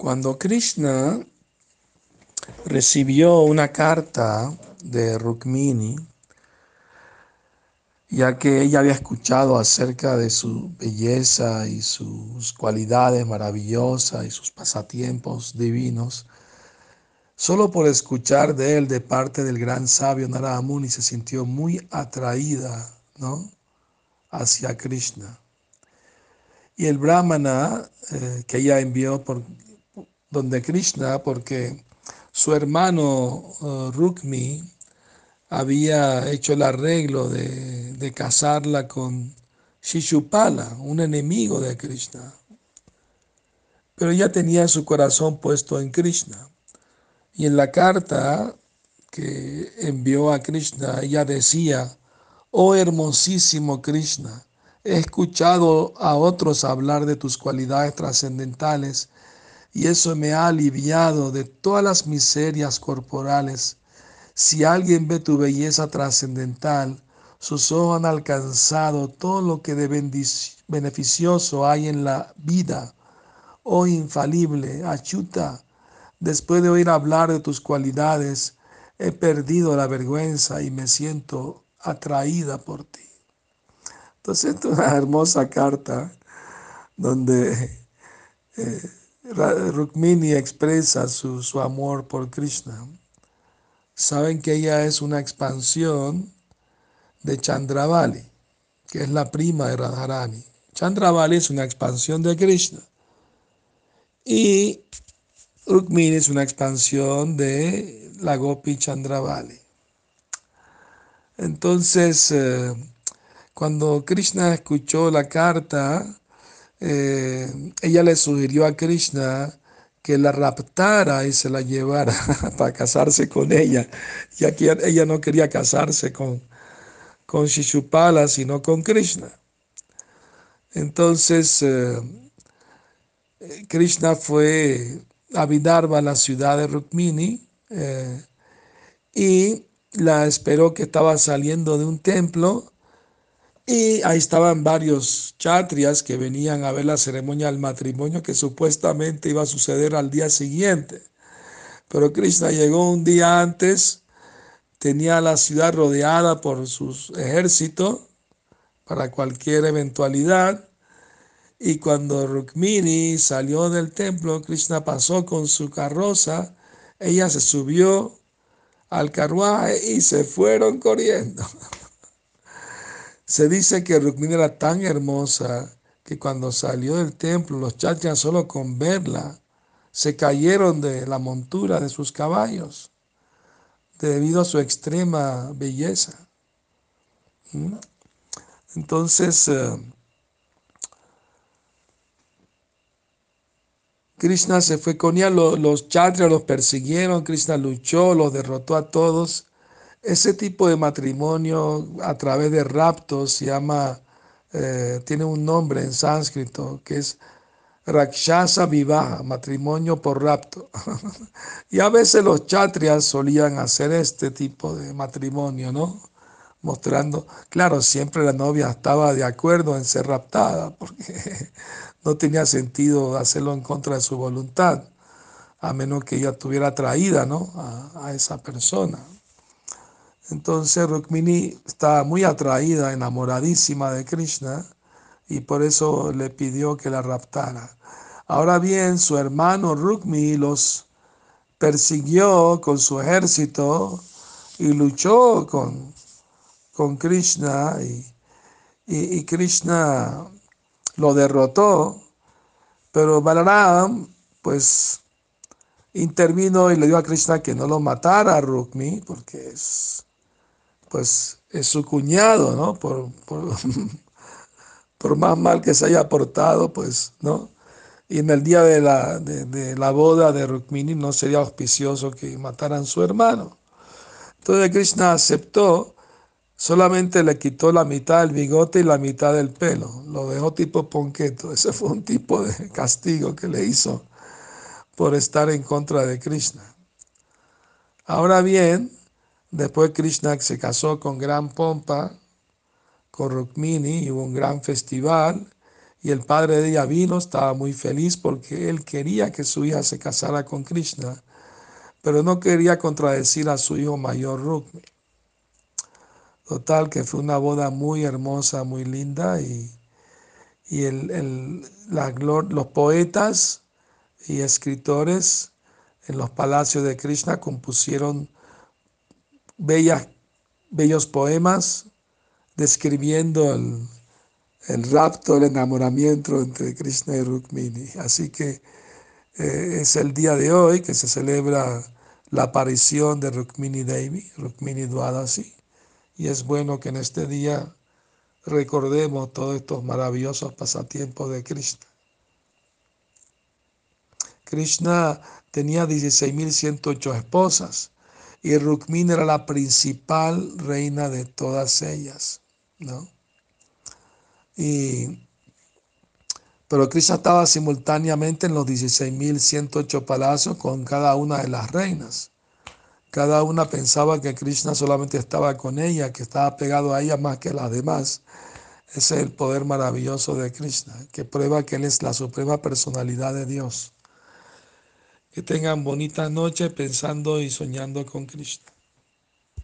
Cuando Krishna recibió una carta de Rukmini, ya que ella había escuchado acerca de su belleza y sus cualidades maravillosas y sus pasatiempos divinos, solo por escuchar de él de parte del gran sabio Narada Muni se sintió muy atraída ¿no? hacia Krishna. Y el brahmana eh, que ella envió por donde Krishna, porque su hermano uh, Rukmi había hecho el arreglo de, de casarla con Shishupala, un enemigo de Krishna. Pero ella tenía su corazón puesto en Krishna. Y en la carta que envió a Krishna, ella decía, oh hermosísimo Krishna, he escuchado a otros hablar de tus cualidades trascendentales y eso me ha aliviado de todas las miserias corporales. Si alguien ve tu belleza trascendental, sus ojos han alcanzado todo lo que de beneficioso hay en la vida. Oh infalible, achuta, después de oír hablar de tus cualidades, he perdido la vergüenza y me siento atraída por ti. Entonces, es una hermosa carta donde eh, Rukmini expresa su, su, amor por Krishna. Saben que ella es una expansión de Chandravali, que es la prima de Radharani. Chandravali es una expansión de Krishna. Y Rukmini es una expansión de la Gopi Chandravali. Entonces, eh, cuando Krishna escuchó la carta, eh, ella le sugirió a Krishna que la raptara y se la llevara para casarse con ella, ya que ella no quería casarse con, con Shishupala, sino con Krishna. Entonces, eh, Krishna fue a Vidarbha, la ciudad de Rukmini, eh, y la esperó que estaba saliendo de un templo y ahí estaban varios chatrias que venían a ver la ceremonia del matrimonio que supuestamente iba a suceder al día siguiente. Pero Krishna llegó un día antes, tenía la ciudad rodeada por sus ejércitos para cualquier eventualidad. Y cuando Rukmini salió del templo, Krishna pasó con su carroza, ella se subió al carruaje y se fueron corriendo. Se dice que Rukmini era tan hermosa que cuando salió del templo los chachas solo con verla se cayeron de la montura de sus caballos debido a su extrema belleza. ¿Mm? Entonces, eh, Krishna se fue con ella, los, los los persiguieron, Krishna luchó, los derrotó a todos ese tipo de matrimonio a través de raptos se llama, eh, tiene un nombre en sánscrito que es Rakshasa Vivaha, matrimonio por rapto. y a veces los chatrias solían hacer este tipo de matrimonio, ¿no? Mostrando, claro, siempre la novia estaba de acuerdo en ser raptada, porque no tenía sentido hacerlo en contra de su voluntad, a menos que ella estuviera atraída, ¿no? a, a esa persona. Entonces Rukmini estaba muy atraída, enamoradísima de Krishna y por eso le pidió que la raptara. Ahora bien, su hermano Rukmini los persiguió con su ejército y luchó con, con Krishna y, y, Krishna lo derrotó, pero Balaram pues intervino y le dio a Krishna que no lo matara a Rukmi porque es pues es su cuñado, ¿no? Por, por, más mal que se haya portado, pues, ¿no? Y en el día de la, de, la boda de Rukmini no sería auspicioso que mataran a su hermano. Entonces Krishna aceptó, solamente le quitó la mitad del bigote y la mitad del pelo, lo dejó tipo ponqueto. Ese fue un tipo de castigo que le hizo por estar en contra de Krishna. Ahora bien, Después Krishna se casó con gran pompa con Rukmini y hubo un gran festival Y el padre de ella vino, estaba muy feliz porque él quería que su hija se casara con Krishna, pero no quería contradecir a su hijo mayor Rukmi. Total, que fue una boda muy hermosa, muy linda y, y el, los poetas y escritores en los palacios de Krishna compusieron bellos poemas describiendo el, el rapto, el enamoramiento entre Krishna y Rukmini. Así que eh, es el día de hoy que se celebra la aparición de Rukmini Devi, Rukmini Dwadasi, y es bueno que en este día recordemos todos estos maravillosos pasatiempos de Krishna. Krishna tenía 16.108 esposas y Rukmini era la principal reina de todas ellas, ¿no? Y, pero Krishna estaba simultáneamente en los 16.108 palacios con cada una de las reinas. Cada una pensaba que Krishna solamente estaba con ella, que estaba pegado a ella más que las demás. Ese es el poder maravilloso de Krishna, que prueba que Él es la suprema personalidad de Dios. Que tengan bonita noche pensando y soñando con Krishna.